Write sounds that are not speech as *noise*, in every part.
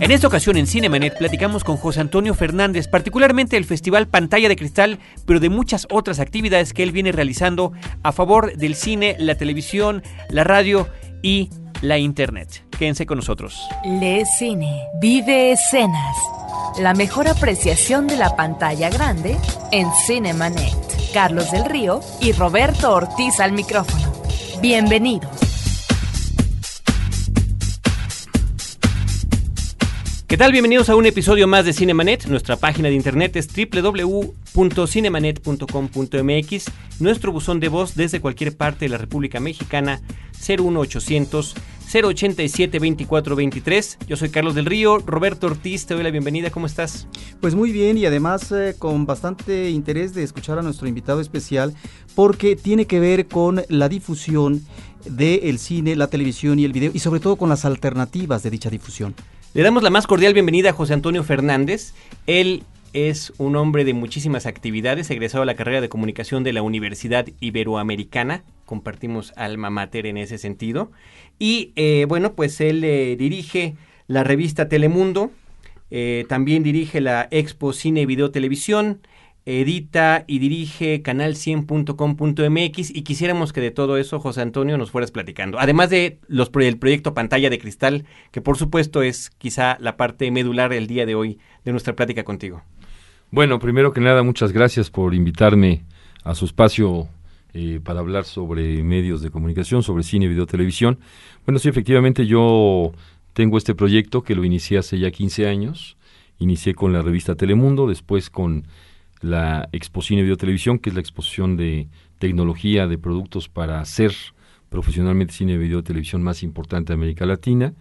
En esta ocasión en Cinemanet platicamos con José Antonio Fernández, particularmente del Festival Pantalla de Cristal, pero de muchas otras actividades que él viene realizando a favor del cine, la televisión, la radio y la internet. Quédense con nosotros. Le Cine, vive escenas. La mejor apreciación de la pantalla grande en Cinemanet. Carlos del Río y Roberto Ortiz al micrófono. Bienvenidos. ¿Qué tal? Bienvenidos a un episodio más de Cinemanet. Nuestra página de internet es www.cinemanet.com.mx. Nuestro buzón de voz desde cualquier parte de la República Mexicana 01800 087 2423. Yo soy Carlos del Río. Roberto Ortiz, te doy la bienvenida. ¿Cómo estás? Pues muy bien y además eh, con bastante interés de escuchar a nuestro invitado especial porque tiene que ver con la difusión del cine, la televisión y el video y sobre todo con las alternativas de dicha difusión. Le damos la más cordial bienvenida a José Antonio Fernández. Él es un hombre de muchísimas actividades, egresado a la carrera de comunicación de la Universidad Iberoamericana. Compartimos alma mater en ese sentido. Y eh, bueno, pues él eh, dirige la revista Telemundo, eh, también dirige la Expo Cine y Video Televisión, edita y dirige canal100.com.mx y quisiéramos que de todo eso, José Antonio, nos fueras platicando. Además de los el proyecto Pantalla de Cristal, que por supuesto es quizá la parte medular el día de hoy de nuestra plática contigo. Bueno, primero que nada, muchas gracias por invitarme a su espacio eh, para hablar sobre medios de comunicación, sobre cine, video, televisión. Bueno, sí, efectivamente yo tengo este proyecto que lo inicié hace ya 15 años. Inicié con la revista Telemundo, después con la Expo Cine Video Televisión, que es la exposición de tecnología de productos para hacer profesionalmente cine, video, televisión más importante de América Latina.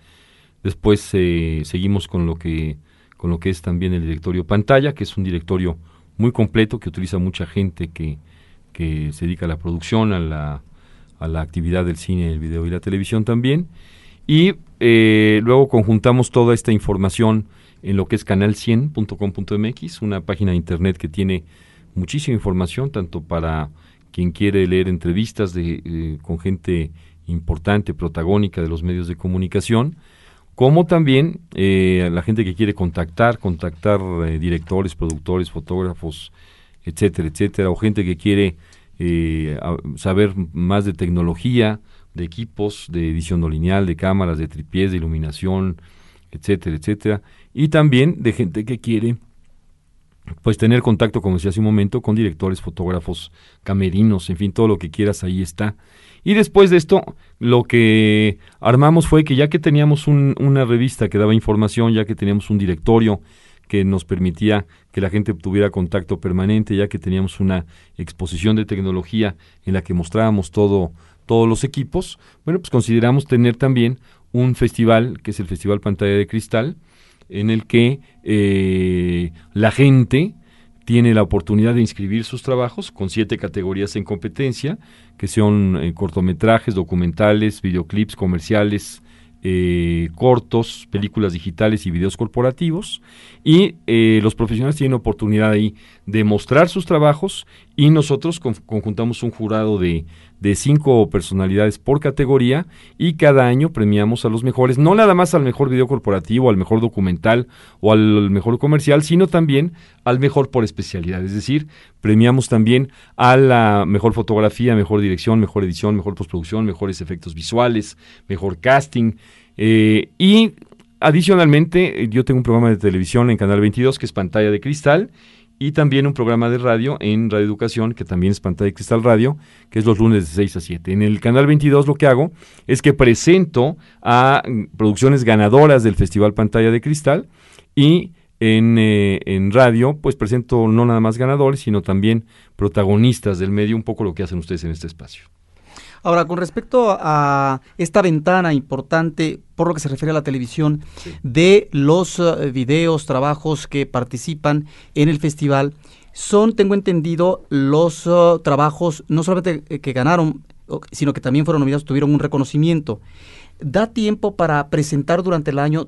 Después eh, seguimos con lo que con lo que es también el directorio pantalla, que es un directorio muy completo que utiliza mucha gente que, que se dedica a la producción, a la, a la actividad del cine, el video y la televisión también. Y eh, luego conjuntamos toda esta información en lo que es canal100.com.mx, una página de internet que tiene muchísima información, tanto para quien quiere leer entrevistas de, eh, con gente importante, protagónica de los medios de comunicación, como también eh, la gente que quiere contactar, contactar eh, directores, productores, fotógrafos, etcétera, etcétera, o gente que quiere saber más de tecnología, de equipos, de edición no lineal, de cámaras, de tripiés, de iluminación, etcétera, etcétera y también de gente que quiere pues tener contacto, como decía hace un momento, con directores, fotógrafos, camerinos, en fin, todo lo que quieras ahí está. Y después de esto, lo que armamos fue que ya que teníamos una revista que daba información, ya que teníamos un directorio que nos permitía que la gente tuviera contacto permanente, ya que teníamos una exposición de tecnología en la que mostrábamos todo, todos los equipos, bueno, pues consideramos tener también un festival, que es el Festival Pantalla de Cristal, en el que eh, la gente tiene la oportunidad de inscribir sus trabajos con siete categorías en competencia, que son eh, cortometrajes, documentales, videoclips, comerciales, eh, cortos, películas digitales y videos corporativos. Y los profesionales tienen oportunidad ahí de mostrar sus trabajos y nosotros conjuntamos un jurado de, de cinco personalidades por categoría y cada año premiamos a los mejores, no nada más al mejor video corporativo, al mejor documental o al mejor comercial, sino también al mejor por especialidad. Es decir, premiamos también a la mejor fotografía, mejor dirección, mejor edición, mejor postproducción, mejores efectos visuales, mejor casting. Eh, y adicionalmente, yo tengo un programa de televisión en Canal 22 que es Pantalla de Cristal y también un programa de radio en Radio Educación, que también es Pantalla de Cristal Radio, que es los lunes de 6 a 7. En el Canal 22 lo que hago es que presento a producciones ganadoras del Festival Pantalla de Cristal y en, eh, en, radio, pues presento no nada más ganadores, sino también protagonistas del medio, un poco lo que hacen ustedes en este espacio. Ahora, con respecto a esta ventana importante, por lo que se refiere a la televisión, de los eh, videos, trabajos que participan en el festival, son, tengo entendido, los uh, trabajos no solamente eh, que ganaron, sino que también fueron nominados, tuvieron un reconocimiento. ¿Da tiempo para presentar durante el año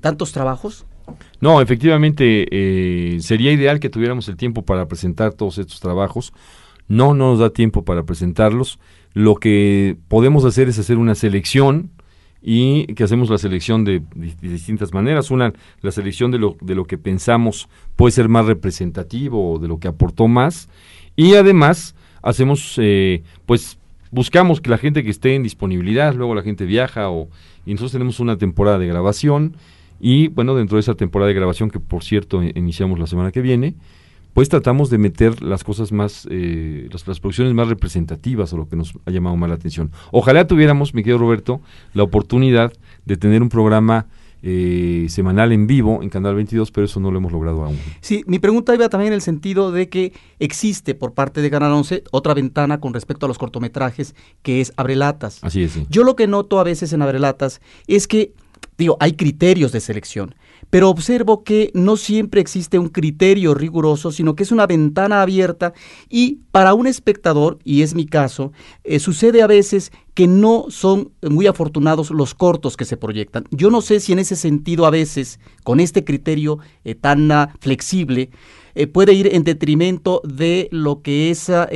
tantos trabajos? No, efectivamente, eh, sería ideal que tuviéramos el tiempo para presentar todos estos trabajos. No, no nos da tiempo para presentarlos. Lo que podemos hacer es hacer una selección y que hacemos la selección de, distintas maneras. Una, la selección de lo, de lo que pensamos puede ser más representativo o de lo que aportó más. Y además hacemos, eh, pues buscamos que la gente que esté en disponibilidad, luego la gente viaja o, y nosotros tenemos una temporada de grabación y bueno, dentro de esa temporada de grabación que por cierto iniciamos la semana que viene, pues tratamos de meter las cosas más, eh, las, producciones más representativas o lo que nos ha llamado más la atención. Ojalá tuviéramos, mi querido Roberto, la oportunidad de tener un programa eh, semanal en vivo en Canal 22, pero eso no lo hemos logrado aún. Sí, mi pregunta iba también en el sentido de que existe por parte de Canal 11 otra ventana con respecto a los cortometrajes, que es Abrelatas. Así es. Yo lo que noto a veces en Abrelatas es que, digo, hay criterios de selección pero observo que no siempre existe un criterio riguroso, sino que es una ventana abierta y para un espectador, y es mi caso, eh, sucede a veces que no son muy afortunados los cortos que se proyectan. Yo no sé si en ese sentido a veces, con este criterio eh, tan ah, flexible, eh, puede ir en detrimento de lo que es ah,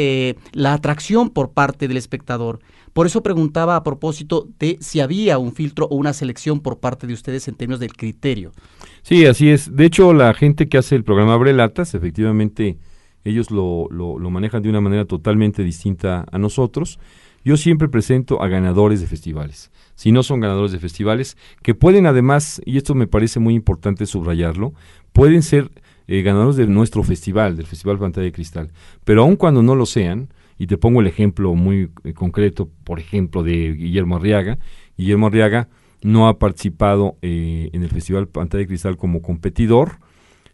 la atracción por parte del espectador. Por eso preguntaba a propósito de si había un filtro o una selección por parte de ustedes en términos del criterio. Sí, así es. De hecho, la gente que hace el programa Abre Latas, efectivamente, ellos lo, lo, manejan de una manera totalmente distinta a nosotros. Yo siempre presento a ganadores de festivales. Si no son ganadores de festivales, que pueden además, y esto me parece muy importante subrayarlo, pueden ser eh, ganadores de nuestro festival, del Festival Pantalla de Cristal. Pero aun cuando no lo sean, y te pongo el ejemplo muy eh, concreto, por ejemplo, de Guillermo Arriaga. Guillermo Arriaga no ha participado eh, en el Festival Pantalla de Cristal como competidor.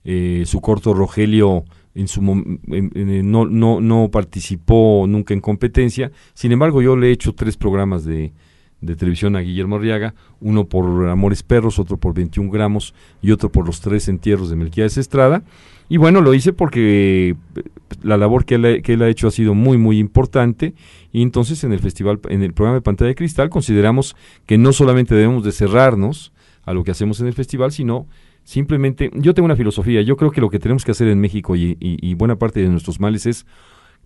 Eh, su corto Rogelio en su no, no, no participó nunca en competencia. Sin embargo, yo le he hecho tres programas de, de televisión a Guillermo Arriaga, uno por Amores Perros, otro por 21 gramos y otro por los tres entierros de Melquiades Estrada. Y bueno, lo hice porque eh, la labor que él, que ha hecho ha sido muy, muy importante. Y entonces en el festival, en el programa de pantalla de cristal, consideramos que no solamente debemos de cerrarnos a lo que hacemos en el festival, sino simplemente, yo tengo una filosofía, yo creo que lo que tenemos que hacer en México y buena parte de nuestros males es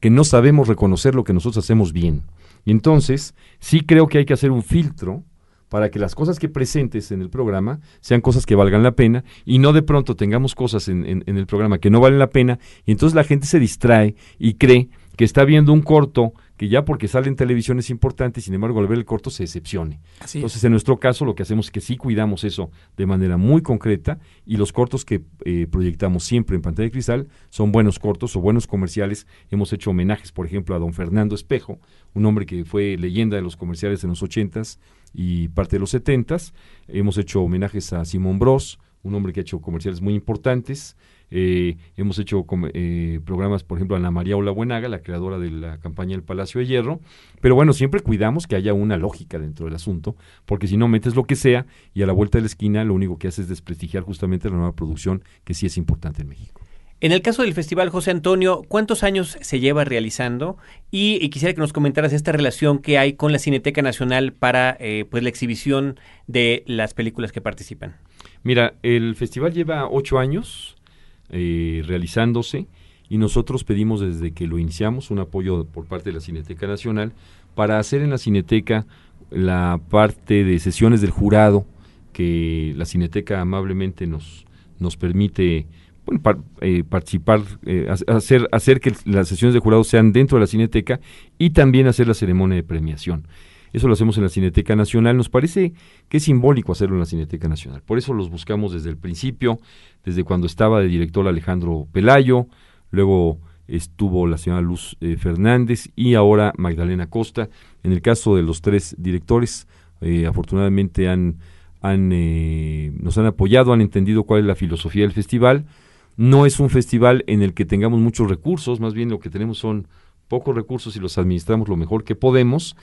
que no sabemos reconocer lo que nosotros hacemos bien. Y entonces, sí creo que hay que hacer un filtro para que las cosas que presentes en el programa sean cosas que valgan la pena y no de pronto tengamos cosas en, en, el programa que no valen la pena y entonces la gente se distrae y cree que está viendo un corto que ya porque sale en televisión es importante, sin embargo al ver el corto se decepcione. Entonces en nuestro caso lo que hacemos es que sí cuidamos eso de manera muy concreta y los cortos que eh, proyectamos siempre en pantalla de cristal son buenos cortos o buenos comerciales. Hemos hecho homenajes, por ejemplo, a don Fernando Espejo, un hombre que fue leyenda de los comerciales en los ochentas y parte de los setentas. Hemos hecho homenajes a Simón Bros, un hombre que ha hecho comerciales muy importantes. Eh, hemos hecho eh, programas, por ejemplo, a Ana María Buenaga, la creadora de la campaña El Palacio de Hierro. Pero bueno, siempre cuidamos que haya una lógica dentro del asunto, porque si no metes lo que sea y a la vuelta de la esquina lo único que haces es desprestigiar justamente la nueva producción que sí es importante en México. En el caso del Festival José Antonio, ¿cuántos años se lleva realizando? Y, quisiera que nos comentaras esta relación que hay con la Cineteca Nacional para eh, pues la exhibición de las películas que participan. Mira, el festival lleva ocho años eh, realizándose y nosotros pedimos desde que lo iniciamos un apoyo por parte de la Cineteca Nacional para hacer en la Cineteca la parte de sesiones del jurado que la Cineteca amablemente nos, nos permite eh, participar, eh, hacer, hacer que las sesiones de jurado sean dentro de la Cineteca y también hacer la ceremonia de premiación. Eso lo hacemos en la Cineteca Nacional. Nos parece que es simbólico hacerlo en la Cineteca Nacional. Por eso los buscamos desde el principio, desde cuando estaba de director Alejandro Pelayo, luego estuvo la señora Luz eh, Fernández y ahora Magdalena Costa. En el caso de los tres directores, afortunadamente han, han nos han apoyado, han entendido cuál es la filosofía del festival no es un festival en el que tengamos muchos recursos, más bien lo que tenemos son pocos recursos y los administramos lo mejor que podemos.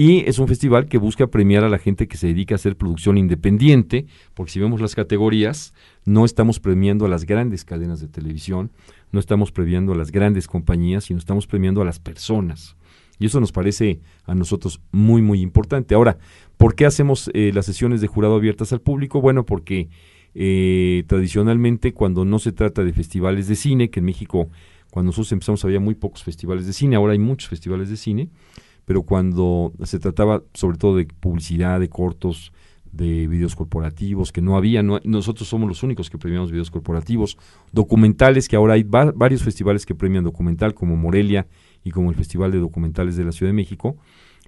Y es un festival que busca premiar a la gente que se dedica a hacer producción independiente, porque si vemos las categorías, no estamos premiando a las grandes cadenas de televisión, no estamos premiando a las grandes compañías, sino estamos premiando a las personas. Y eso nos parece a nosotros muy, muy importante. Ahora, ¿por qué hacemos eh, las sesiones de jurado abiertas al público? Bueno, porque eh, tradicionalmente cuando no se trata de festivales de cine, que en México cuando nosotros empezamos había muy pocos festivales de cine, ahora hay muchos festivales de cine, pero cuando se trataba sobre todo de publicidad, de cortos, de videos corporativos, que no había, nosotros somos los únicos que premiamos videos corporativos, documentales, que ahora hay varios festivales que premian documental, como Morelia y como el Festival de Documentales de la Ciudad de México,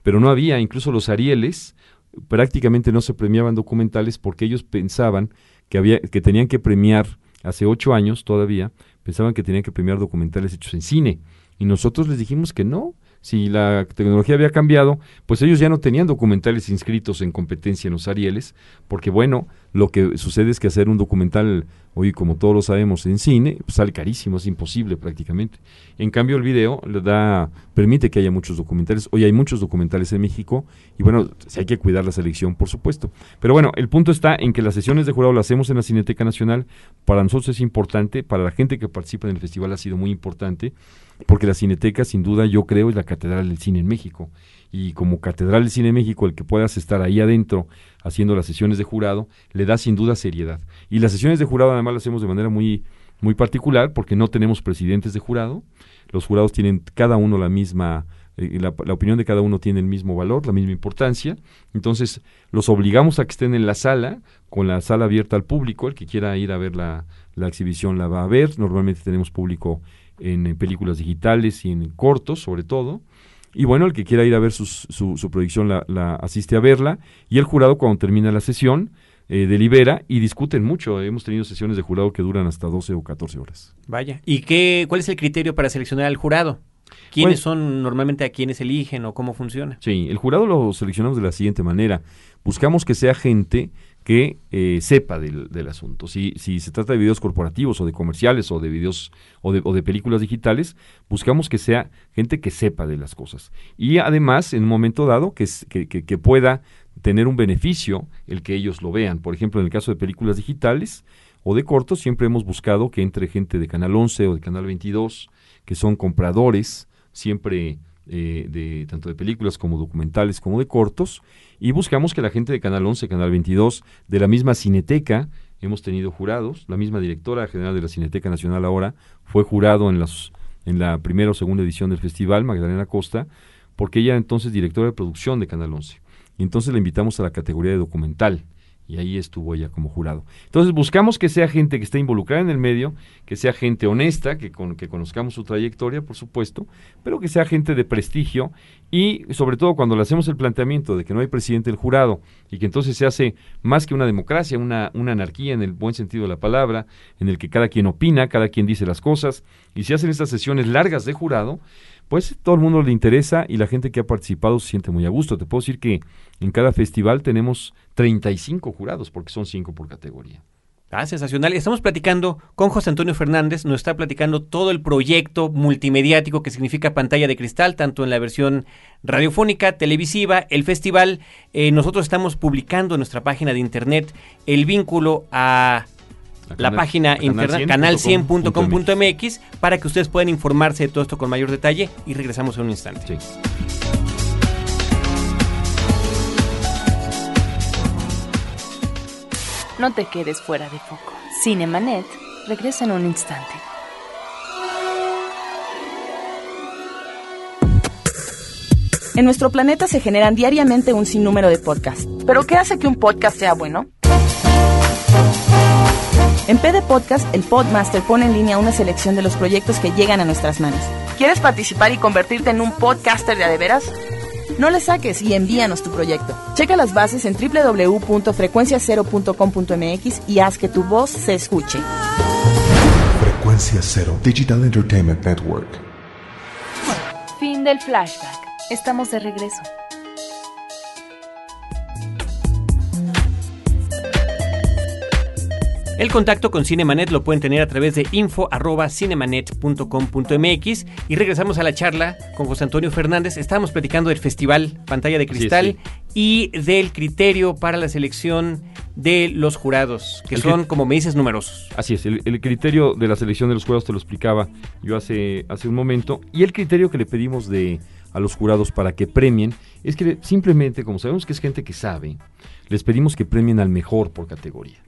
pero no había, incluso los Arieles prácticamente no se premiaban documentales porque ellos pensaban que, había, que tenían que premiar, hace ocho años todavía, pensaban que tenían que premiar documentales hechos en cine. Y nosotros les dijimos que no, si la tecnología había cambiado, pues ellos ya no tenían documentales inscritos en competencia en los Arieles, porque bueno, lo que sucede es que hacer un documental, hoy como todos lo sabemos, en cine, pues sale carísimo, es imposible prácticamente. En cambio el video le da, permite que haya muchos documentales, hoy hay muchos documentales en México, y bueno, hay que cuidar la selección, por supuesto. Pero bueno, el punto está en que las sesiones de jurado las hacemos en la Cineteca Nacional, para nosotros es importante, para la gente que participa en el festival ha sido muy importante, porque la Cineteca, sin duda, yo creo, es la catedral del cine en México. Y como catedral del cine México, el que puedas estar ahí adentro haciendo las sesiones de jurado, le da sin duda seriedad. Y las sesiones de jurado además las hacemos de manera muy, muy particular, porque no tenemos presidentes de jurado. Los jurados tienen cada uno la misma eh, la, la, opinión de cada uno tiene el mismo valor, la misma importancia. Entonces, los obligamos a que estén en la sala, con la sala abierta al público. El que quiera ir a ver la, la exhibición la va a ver. Normalmente tenemos público en, películas digitales y en cortos, sobre todo. Y bueno, el que quiera ir a ver su, su, proyección la, asiste a verla. Y el jurado, cuando termina la sesión, eh, delibera y discuten mucho. Hemos tenido sesiones de jurado que duran hasta 12 o 14 horas. Vaya. ¿Y qué, cuál es el criterio para seleccionar al jurado? ¿Quiénes son normalmente a quienes eligen o cómo funciona? Sí, el jurado lo seleccionamos de la siguiente manera. Buscamos que sea gente que eh, sepa del, del, asunto. Si, si se trata de videos corporativos o de comerciales o de videos o de, o de, películas digitales, buscamos que sea gente que sepa de las cosas. Y además, en un momento dado, que, que, que, pueda tener un beneficio el que ellos lo vean. Por ejemplo, en el caso de películas digitales o de cortos, siempre hemos buscado que entre gente de Canal 11 o de Canal 22, que son compradores, siempre eh, de tanto de películas como documentales como de cortos y buscamos que la gente de Canal 11, Canal 22, de la misma Cineteca, hemos tenido jurados, la misma directora general de la Cineteca Nacional ahora fue jurado en, las, en la primera o segunda edición del festival, Magdalena Costa, porque ella entonces directora de producción de Canal 11. Y entonces la invitamos a la categoría de documental y ahí estuvo ella como jurado. Entonces buscamos que sea gente que esté involucrada en el medio, que sea gente honesta, que, con, que conozcamos su trayectoria, por supuesto, pero que sea gente de prestigio y sobre todo cuando le hacemos el planteamiento de que no hay presidente del jurado y que entonces se hace más que una democracia, una, una anarquía en el buen sentido de la palabra, en el que cada quien opina, cada quien dice las cosas y se hacen estas sesiones largas de jurado, pues todo el mundo le interesa y la gente que ha participado se siente muy a gusto. Te puedo decir que en cada festival tenemos 35 jurados, porque son 5 por categoría. Ah, sensacional. Estamos platicando con José Antonio Fernández, nos está platicando todo el proyecto multimediático que significa pantalla de cristal, tanto en la versión radiofónica, televisiva, el festival. Eh, nosotros estamos publicando en nuestra página de internet el vínculo a la, página internet canal100.com.mx para que ustedes puedan informarse de todo esto con mayor detalle y regresamos en un instante. No te quedes fuera de foco. Cinemanet regresa en un instante. En nuestro planeta se generan diariamente un sinnúmero de podcasts. ¿Pero qué hace que un podcast sea bueno? En PD Podcast, el Podmaster pone en línea una selección de los proyectos que llegan a nuestras manos. ¿Quieres participar y convertirte en un podcaster de adeveras? No le saques y envíanos tu proyecto. Checa las bases en www.frecuenciacero.com.mx y haz que tu voz se escuche. Frecuencia Cero Digital Entertainment Network. Fin del flashback. Estamos de regreso. El contacto con Cinemanet lo pueden tener a través de info.cinemanet.com.mx y regresamos a la charla con José Antonio Fernández. Estábamos platicando del festival Pantalla de Cristal y del criterio para la selección de los jurados, que son, como me dices, numerosos. Así es, el, criterio de la selección de los jurados te lo explicaba yo hace, hace un momento y el criterio que le pedimos de a los jurados para que premien es que simplemente, como sabemos que es gente que sabe, les pedimos que premien al mejor por categoría.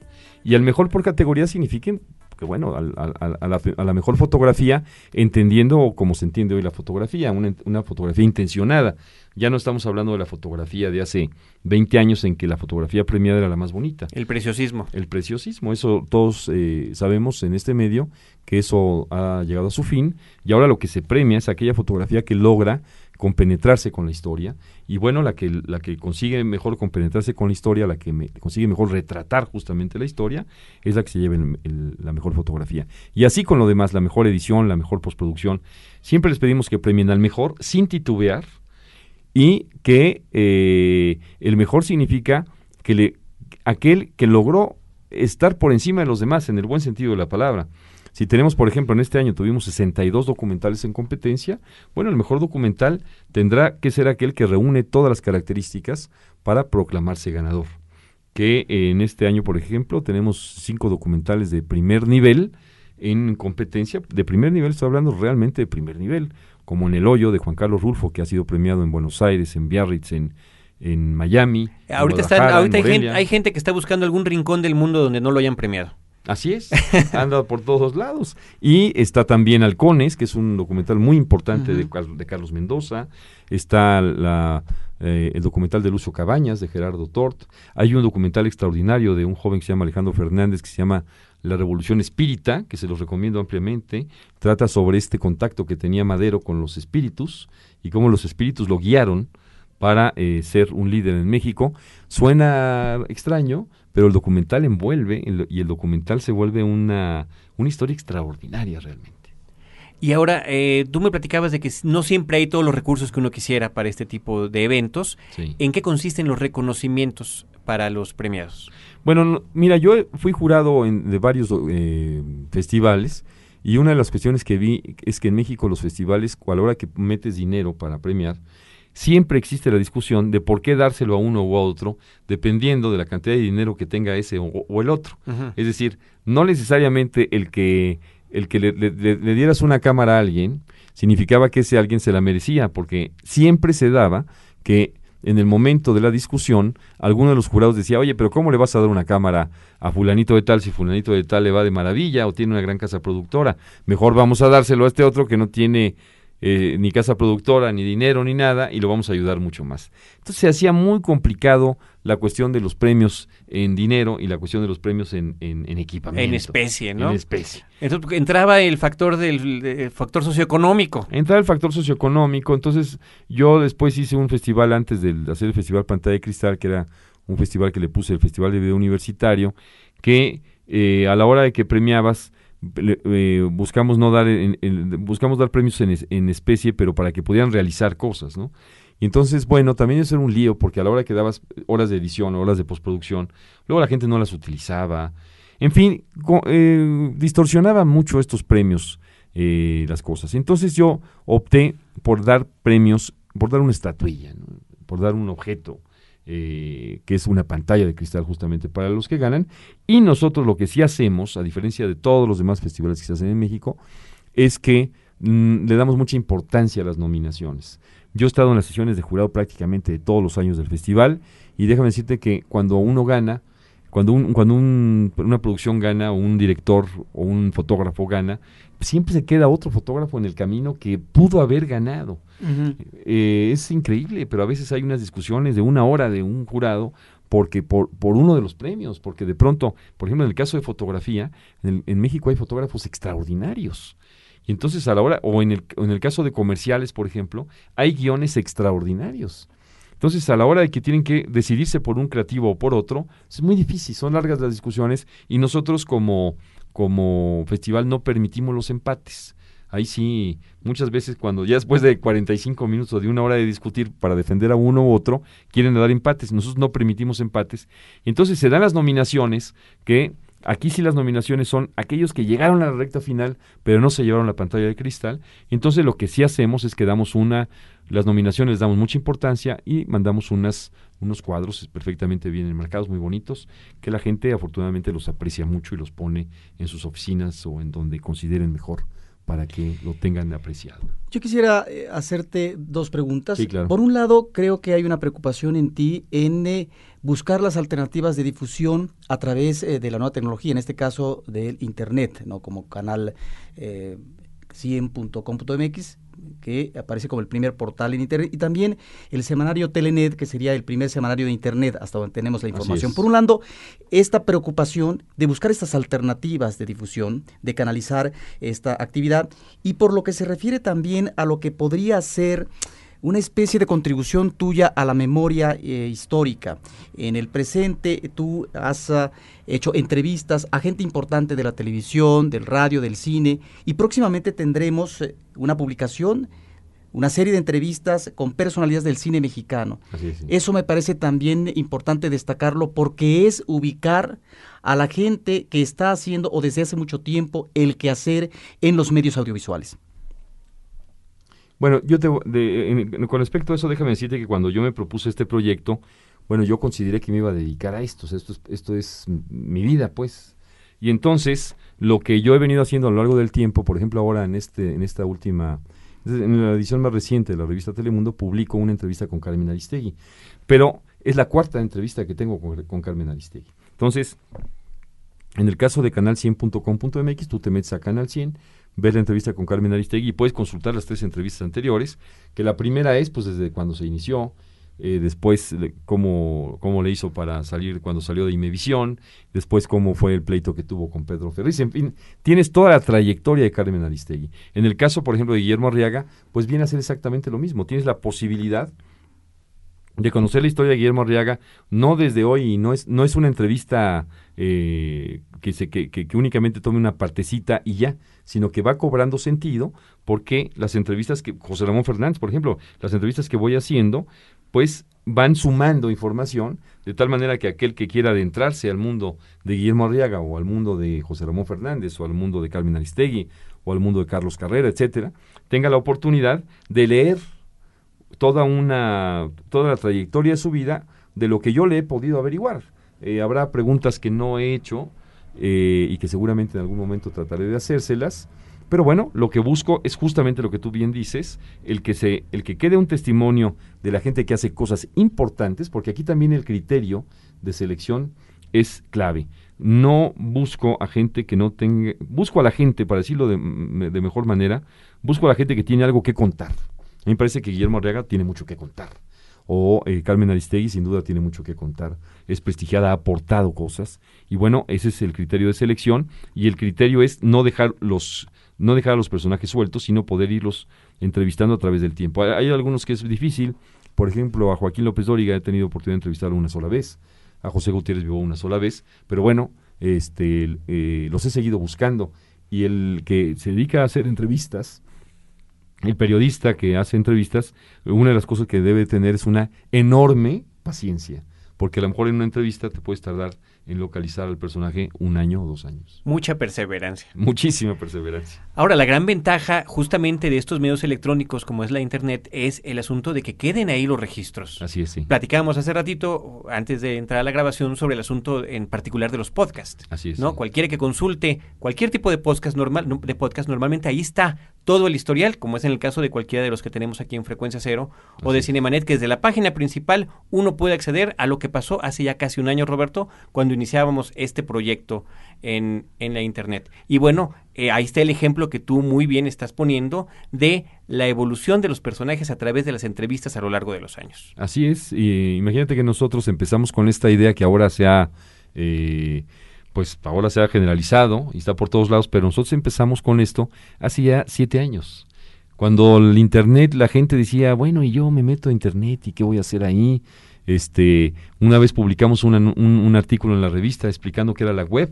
Y al mejor por categoría significa que bueno, al- al- al- a, la, a la mejor fotografía, entendiendo como se entiende hoy la fotografía, una, una fotografía intencionada. Ya no estamos hablando de la fotografía de hace 20 años en que la fotografía premiada era la más bonita. El preciosismo. El preciosismo, eso todos eh, sabemos en este medio que eso ha llegado a su fin y ahora lo que se premia es aquella fotografía que logra compenetrarse con la historia y bueno, la que, la que consigue mejor compenetrarse con la historia, la que me- consigue mejor retratar justamente la historia, es la que se lleva la mejor fotografía. Y así con lo demás, la mejor edición, la mejor postproducción, siempre les pedimos que premien al mejor sin titubear y que eh, el mejor significa que le, aquel que logró estar por encima de los demás en el buen sentido de la palabra. Si tenemos, por ejemplo, en este año tuvimos 62 documentales en competencia, bueno, el mejor documental tendrá que ser aquel que reúne todas las características para proclamarse ganador. Que eh, en este año, por ejemplo, tenemos cinco documentales de primer nivel en competencia. De primer nivel, estoy hablando realmente de primer nivel, como en El Hoyo de Juan Carlos Rulfo, que ha sido premiado en Buenos Aires, en Biarritz, en, en Miami. en Ahorita, están, en ahorita hay, gente, hay gente que está buscando algún rincón del mundo donde no lo hayan premiado. Así es, *laughs* anda por todos lados. Y está también Halcones, que es un documental muy importante de, Car- de Carlos Mendoza. Está la, eh, el documental de Lucio Cabañas, de Gerardo Tort. Hay un documental extraordinario de un joven que se llama Alejandro Fernández, que se llama La Revolución Espírita, que se los recomiendo ampliamente. Trata sobre este contacto que tenía Madero con los espíritus y cómo los espíritus lo guiaron para eh, ser un líder en México. Suena extraño, pero el documental envuelve el- y el documental se vuelve una, una historia extraordinaria realmente. Y ahora, eh, tú me platicabas de que no siempre hay todos los recursos que uno quisiera para este tipo de eventos. Sí. ¿En qué consisten los reconocimientos para los premiados? Bueno, no- mira, yo fui jurado en- de varios eh, festivales y una de las cuestiones que vi es que en México los festivales, a la hora que metes dinero para premiar, siempre existe la discusión de por qué dárselo a uno o a otro, dependiendo de la cantidad de dinero que tenga ese o, o el otro. Es decir, no necesariamente el que, el que le, le- le- le dieras una cámara a alguien significaba que ese alguien se la merecía, porque siempre se daba que en el momento de la discusión, alguno de los jurados decía, oye, pero ¿cómo le vas a dar una cámara a fulanito de tal si fulanito de tal le va de maravilla o tiene una gran casa productora? Mejor vamos a dárselo a este otro que no tiene eh, ni casa productora, ni dinero, ni nada, y lo vamos a ayudar mucho más. Entonces se hacía muy complicado la cuestión de los premios en dinero y la cuestión de los premios en, en, en equipamiento. En especie, ¿no? En especie. Entonces entraba el factor del de- factor socioeconómico. Entra el factor socioeconómico, entonces yo después hice un festival antes de hacer el Festival Pantalla de Cristal, que era un festival que le puse el Festival de Video Universitario, que eh, a la hora de que premiabas, eh, buscamos no dar en- buscamos dar premios en, es- en especie, pero para que pudieran realizar cosas, ¿no? Y entonces, bueno, también eso era un lío, porque a la hora que dabas horas de edición, horas de postproducción, luego la gente no las utilizaba. En fin, eh, distorsionaba mucho estos premios eh, las cosas. Entonces yo opté por dar premios, por dar una estatuilla, por dar un objeto, eh, que es una pantalla de cristal justamente para los que ganan. Y nosotros lo que sí hacemos, a diferencia de todos los demás festivales que se hacen en México, es que mm, le damos mucha importancia a las nominaciones. Yo he estado en las sesiones de jurado prácticamente de todos los años del festival y déjame decirte que cuando uno gana, cuando, un, cuando un- una producción gana o un director o un fotógrafo gana, siempre se queda otro fotógrafo en el camino que pudo haber ganado. Eh, es increíble, pero a veces hay unas discusiones de una hora de un jurado porque por, por uno de los premios, porque de pronto, por ejemplo, en el caso de fotografía, en, el- en México hay fotógrafos extraordinarios. Y entonces a la hora, o en el, o en el caso de comerciales, por ejemplo, hay guiones extraordinarios. Entonces, a la hora de que tienen que decidirse por un creativo o por otro, es muy difícil, son largas las discusiones y nosotros como, como festival no permitimos los empates. Ahí sí, muchas veces cuando ya después de 45 minutos o de una hora de discutir para defender a uno u otro, quieren dar empates. Nosotros no permitimos empates. Entonces se dan las nominaciones que aquí sí las nominaciones son aquellos que llegaron a la recta final, pero no se llevaron la pantalla de cristal. Entonces lo que sí hacemos es que damos una, las nominaciones damos mucha importancia y mandamos unas, unos cuadros perfectamente bien enmarcados, muy bonitos, que la gente afortunadamente los aprecia mucho y los pone en sus oficinas o en donde consideren mejor para que lo tengan apreciado. Yo quisiera eh, hacerte dos preguntas. Sí, claro. Por un lado, creo que hay una preocupación en ti en eh, buscar las alternativas de difusión a través eh, de la nueva tecnología, en este caso del Internet, ¿no? como canal eh, 100.com.mx, que aparece como el primer portal en Internet, y también el semanario Telenet, que sería el primer semanario de Internet, hasta donde tenemos la información. Por un lado, esta preocupación de buscar estas alternativas de difusión, de canalizar esta actividad, y por lo que se refiere también a lo que podría ser una especie de contribución tuya a la memoria eh, histórica. En el presente tú has ah, hecho entrevistas a gente importante de la televisión, del radio, del cine y próximamente tendremos eh, una publicación, una serie de entrevistas con personalidades del cine mexicano. Así es. sí. Eso me parece también importante destacarlo porque es ubicar a la gente que está haciendo o desde hace mucho tiempo el quehacer en los medios audiovisuales. Bueno, yo te, de- en- con respecto a eso, déjame decirte que cuando yo me propuse este proyecto, bueno, yo consideré que me iba a dedicar a esto, o sea, esto es, esto es mi vida, pues. Y entonces, lo que yo he venido haciendo a lo largo del tiempo, por ejemplo, ahora en este, en esta última, en la edición más reciente de la revista Telemundo, publico una entrevista con Carmen Aristegui. Pero es la cuarta entrevista que tengo con, con Carmen Aristegui. Entonces, en el caso de canal100.com.mx, tú te metes a Canal 100, ves la entrevista con Carmen Aristegui y puedes consultar las tres entrevistas anteriores, que la primera es pues desde cuando se inició, eh, después cómo, cómo le hizo para salir cuando salió de Imevisión, después cómo fue el pleito que tuvo con Pedro Ferriz, en fin, tienes toda la trayectoria de Carmen Aristegui. En el caso, por ejemplo, de Guillermo Arriaga, pues viene a ser exactamente lo mismo, tienes la posibilidad de conocer la historia de Guillermo Arriaga, no desde hoy, no es, no es una entrevista eh, que, se, que, que- que únicamente tome una partecita y ya, sino que va cobrando sentido porque las entrevistas que, José Ramón Fernández, por ejemplo, las entrevistas que voy haciendo, pues van sumando información, de tal manera que aquel que quiera adentrarse al mundo de Guillermo Arriaga o al mundo de José Ramón Fernández o al mundo de Carmen Aristegui o al mundo de Carlos Carrera, etcétera, tenga la oportunidad de leer toda una toda la trayectoria de su vida de lo que yo le he podido averiguar. Eh, habrá preguntas que no he hecho eh, y que seguramente en algún momento trataré de hacérselas. Pero bueno, lo que busco es justamente lo que tú bien dices, el que se, el que quede un testimonio de la gente que hace cosas importantes, porque aquí también el criterio de selección es clave. No busco a gente que no tenga, busco a la gente, para decirlo de, de mejor manera, busco a la gente que tiene algo que contar. A mí me parece que Guillermo Arriaga tiene mucho que contar. O eh, Carmen Aristegui sin duda tiene mucho que contar. Es prestigiada, ha aportado cosas. Y bueno, ese es el criterio de selección. Y el criterio es no dejar los, no dejar a los personajes sueltos, sino poder irlos entrevistando a través del tiempo. Hay, algunos que es difícil. Por ejemplo, a Joaquín López Dóriga he tenido oportunidad de entrevistarlo una sola vez. A José Gutiérrez vivo una sola vez. Pero bueno, este, eh, los he seguido buscando. Y el que se dedica a hacer entrevistas, el periodista que hace entrevistas, una de las cosas que debe tener es una enorme paciencia, porque a lo mejor en una entrevista te puedes tardar en localizar al personaje un año o dos años. Mucha perseverancia. Muchísima perseverancia. Ahora, la gran ventaja justamente de estos medios electrónicos como es la Internet es el asunto de que queden ahí los registros. Así es, sí. Platicábamos hace ratito, antes de entrar a la grabación, sobre el asunto en particular de los podcasts. Así es. ¿no? sí. Cualquiera que consulte cualquier tipo de podcast normal, no- de podcast normalmente ahí está todo el historial, como es en el caso de cualquiera de los que tenemos aquí en Frecuencia Cero o de. Cinemanet, que desde la página principal uno puede acceder a lo que pasó hace ya casi un año, Roberto, cuando iniciábamos este proyecto en, en la Internet. Y bueno, eh, ahí está el ejemplo que tú muy bien estás poniendo de la evolución de los personajes a través de las entrevistas a lo largo de los años. Así es. Y imagínate que nosotros empezamos con esta idea que ahora se ha, eh, pues ahora se ha generalizado y está por todos lados, pero nosotros empezamos con esto hace ya siete años. Cuando el internet, la gente decía, bueno, y yo me meto a internet y qué voy a hacer ahí. Este, una vez publicamos un, un artículo en la revista explicando qué era la web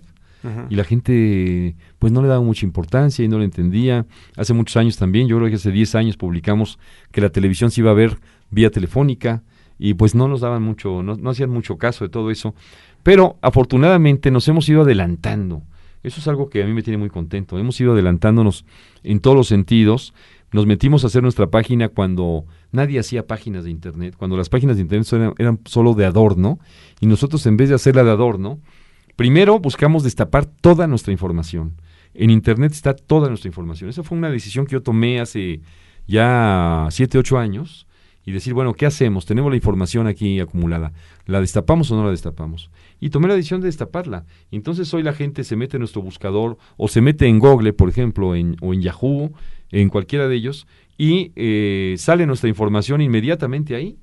y la gente pues no le daba mucha importancia y no le entendía. Hace muchos años también, yo creo que hace 10 años publicamos que la televisión se iba a ver vía telefónica y pues no nos daban mucho, no, no hacían mucho caso de todo eso. Pero afortunadamente nos hemos ido adelantando. Eso es algo que a mí me tiene muy contento. Hemos ido adelantándonos en todos los sentidos. Nos metimos a hacer nuestra página cuando nadie hacía páginas de internet, cuando las páginas de internet eran, eran solo de adorno, y nosotros en vez de hacerla de adorno, primero buscamos destapar toda nuestra información. en Internet está toda nuestra información. Esa fue una decisión que yo tomé hace ya 7, 8 años y decir, bueno, ¿qué hacemos? Tenemos la información aquí acumulada. ¿La destapamos o no la destapamos? Y tomé la decisión de destaparla. Entonces hoy la gente se mete en nuestro buscador o se mete en Google, por ejemplo, o en Yahoo, en cualquiera de ellos, y eh, sale nuestra información inmediatamente ahí.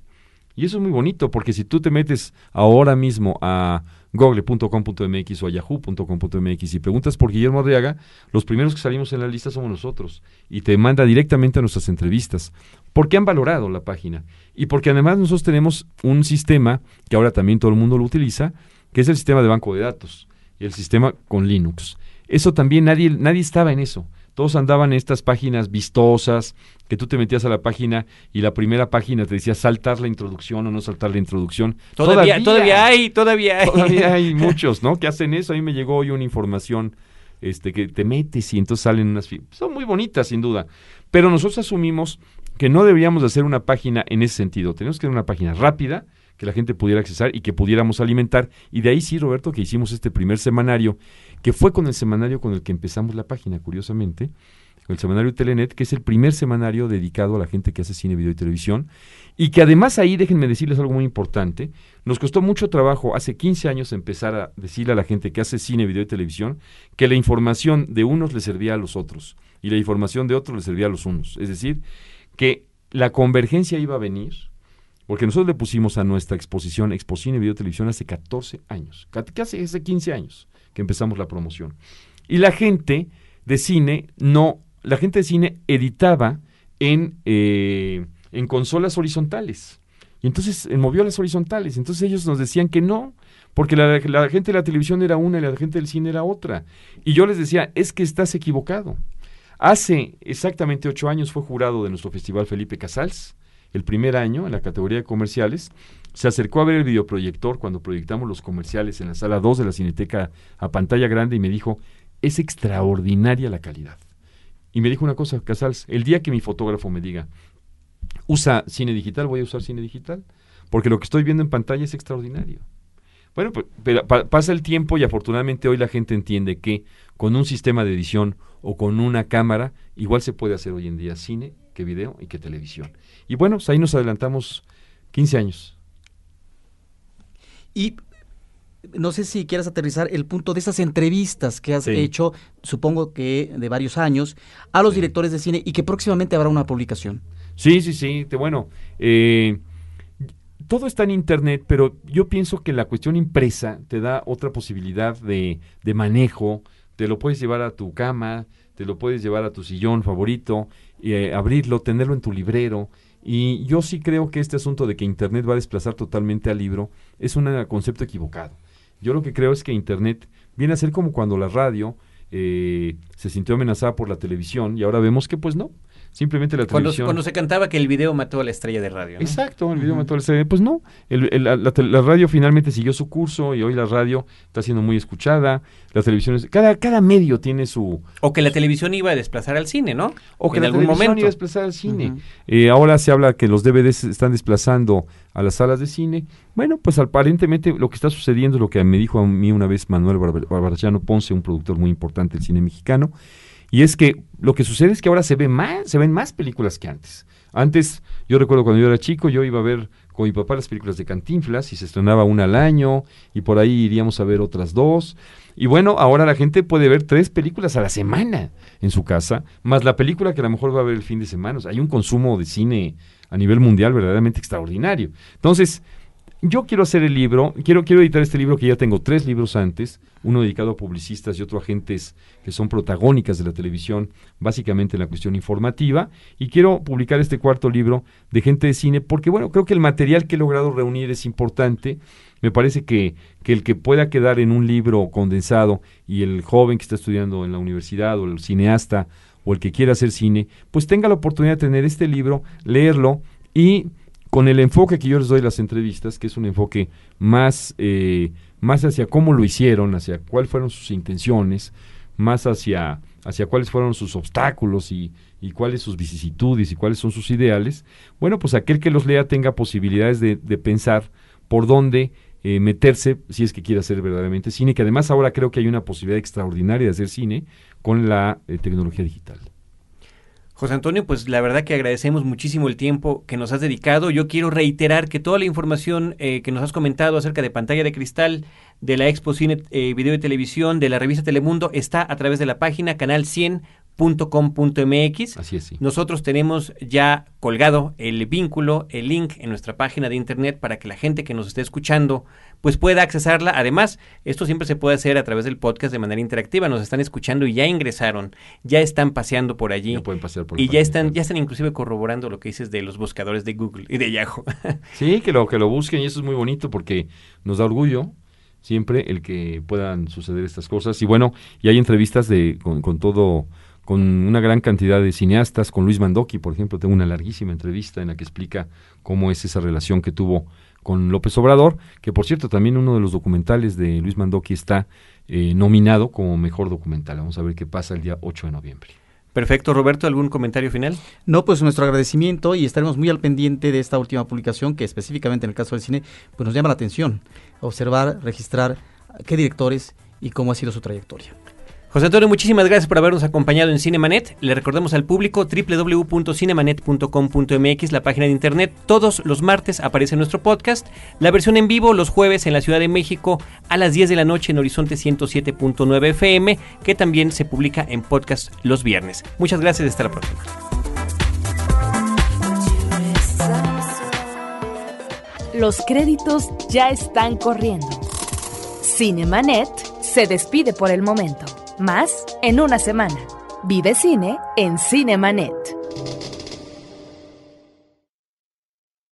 Y eso es muy bonito, porque si tú te metes ahora mismo a google.com.mx o a yahoo.com.mx y preguntas por Guillermo Arriaga, los primeros que salimos en la lista somos nosotros y te manda directamente a nuestras entrevistas. Porque han valorado la página y porque además nosotros tenemos un sistema que ahora también todo el mundo lo utiliza, que es el sistema de banco de datos y el sistema con Linux. Eso también nadie, nadie estaba en eso todos andaban en estas páginas vistosas, que tú te metías a la página y la primera página te decía saltar la introducción o no saltar la introducción. Todavía, todavía, hay, todavía hay. Todavía hay *laughs* muchos, ¿no? Que hacen eso. A mí me llegó hoy una información este, que te metes y entonces salen unas... Son muy bonitas, sin duda. Pero nosotros asumimos que no deberíamos de hacer una página en ese sentido. Tenemos que hacer una página rápida, que la gente pudiera accesar y que pudiéramos alimentar. Y de ahí sí, Roberto, que hicimos este primer semanario, que fue con el semanario con el que empezamos la página, curiosamente, el semanario Telenet, que es el primer semanario dedicado a la gente que hace cine, video y televisión. Y que además ahí, déjenme decirles algo muy importante, nos costó mucho trabajo hace 15 años empezar a decirle a la gente que hace cine, video y televisión, que la información de unos le servía a los otros y la información de otros le servía a los unos. Es decir, que la convergencia iba a venir porque nosotros le pusimos a nuestra exposición Expocine Video Televisión hace 14 años, casi hace 15 años que empezamos la promoción. Y la gente de cine no, la gente de cine editaba en, eh, en consolas horizontales. Y entonces movió las horizontales. Entonces ellos nos decían que no, porque la, la, gente de la televisión era una y la gente del cine era otra. Y yo les decía, es que estás equivocado. Hace exactamente ocho años fue jurado de nuestro festival Felipe Casals el primer año en la categoría de comerciales, se acercó a ver el videoproyector cuando proyectamos los comerciales en la sala 2 de la Cineteca a pantalla grande y me dijo, es extraordinaria la calidad. Y me dijo una cosa, Casals, el día que mi fotógrafo me diga, usa cine digital, voy a usar cine digital, porque lo que estoy viendo en pantalla es extraordinario. Bueno, pues, pero pasa el tiempo y afortunadamente hoy la gente entiende que con un sistema de edición o con una cámara, igual se puede hacer hoy en día cine que video y que televisión. Y bueno, pues ahí nos adelantamos 15 años. Y no sé si quieras aterrizar el punto de esas entrevistas que has hecho, supongo que de varios años, a los directores de cine y que próximamente habrá una publicación. Sí, sí, sí. bueno, eh, todo está en Internet, pero yo pienso que la cuestión impresa te da otra posibilidad de, de manejo. Te lo puedes llevar a tu cama, te lo puedes llevar a tu sillón favorito, eh, abrirlo, tenerlo en tu librero. Y yo sí creo que este asunto de que Internet va a desplazar totalmente al libro es un concepto equivocado. Yo lo que creo es que Internet viene a ser como cuando la radio eh, se sintió amenazada por la televisión y ahora vemos que pues no, Simplemente la cuando, televisión. Cuando se cantaba que el video mató a la estrella de radio. Exacto, el video mató a la estrella. Pues no, la, radio finalmente siguió su curso y hoy la radio está siendo muy escuchada. La televisión cada, cada medio tiene su. O que la televisión iba a desplazar al cine, ¿no? O que en algún momento iba a desplazar al cine. Eh, ahora se habla que los DVDs están desplazando a las salas de cine. Bueno, pues aparentemente lo que está sucediendo es lo que me dijo a mí una vez Manuel Barbarachano Ponce, un productor muy importante del cine mexicano y es que lo que sucede es que ahora se ve más, se ven más películas que antes. Antes, yo recuerdo cuando yo era chico, yo iba a ver con mi papá las películas de Cantinflas y se estrenaba una al año y por ahí iríamos a ver otras dos. Y bueno, ahora la gente puede ver tres películas a la semana en su casa, más la película que a lo mejor va a ver el fin de semana. hay un consumo de cine a nivel mundial verdaderamente extraordinario. Entonces, yo quiero hacer el libro, quiero, quiero editar este libro que ya tengo tres libros antes, uno dedicado a publicistas y otro a agentes que son protagónicas de la televisión, básicamente en la cuestión informativa, y quiero publicar este cuarto libro de gente de cine, porque bueno, creo que el material que he logrado reunir es importante, me parece que, que el que pueda quedar en un libro condensado y el joven que está estudiando en la universidad o el cineasta o el que quiera hacer cine, pues tenga la oportunidad de tener este libro, leerlo y con el enfoque que yo les doy las entrevistas, que es un enfoque más, eh, más hacia cómo lo hicieron, hacia cuáles fueron sus intenciones, más hacia, hacia cuáles fueron sus obstáculos y, y cuáles sus vicisitudes y cuáles son sus ideales, bueno, pues aquel que los lea tenga posibilidades de, de pensar por dónde eh, meterse si es que quiere hacer verdaderamente cine, que además ahora creo que hay una posibilidad extraordinaria de hacer cine con la eh, tecnología digital. José Antonio, pues la verdad que agradecemos muchísimo el tiempo que nos has dedicado. Yo quiero reiterar que toda la información eh, que nos has comentado acerca de pantalla de cristal, de la Expo Cine, eh, Video y Televisión, de la revista Telemundo, está a través de la página canal 100 .com.mx. Así es, sí. Nosotros tenemos ya colgado el vínculo, el link en nuestra página de internet para que la gente que nos esté escuchando pues pueda accesarla. Además, esto siempre se puede hacer a través del podcast de manera interactiva. Nos están escuchando y ya ingresaron, ya están paseando por allí. Ya pueden pasear por y ya están, ya están inclusive corroborando lo que dices de los buscadores de Google y de Yahoo. *laughs* Sí, que lo, que lo busquen y eso es muy bonito porque nos da orgullo siempre el que puedan suceder estas cosas. Y bueno, y hay entrevistas de con, con todo, con una gran cantidad de cineastas, con Luis Mandoki, por ejemplo, tengo una larguísima entrevista en la que explica cómo es esa relación que tuvo con López Obrador, que por cierto también uno de los documentales de Luis Mandoki está eh, nominado como mejor documental. Vamos a ver qué pasa el día 8 de noviembre. Perfecto, Roberto, ¿algún comentario final? No, pues nuestro agradecimiento y estaremos muy al pendiente de esta última publicación que específicamente en el caso del cine pues nos llama la atención, observar, registrar qué directores y cómo ha sido su trayectoria. José Antonio, muchísimas gracias por habernos acompañado en Cinemanet. Le recordamos al público www.cinemanet.com.mx, la página de internet. Todos los martes aparece nuestro podcast. La versión en vivo los jueves en la Ciudad de México a las 10 de la noche en Horizonte 107.9 FM, que también se publica en podcast los viernes. Muchas gracias, hasta la próxima. Los créditos ya están corriendo. Cinemanet se despide por el momento. Más en una semana. Vive cine en Cinemanet.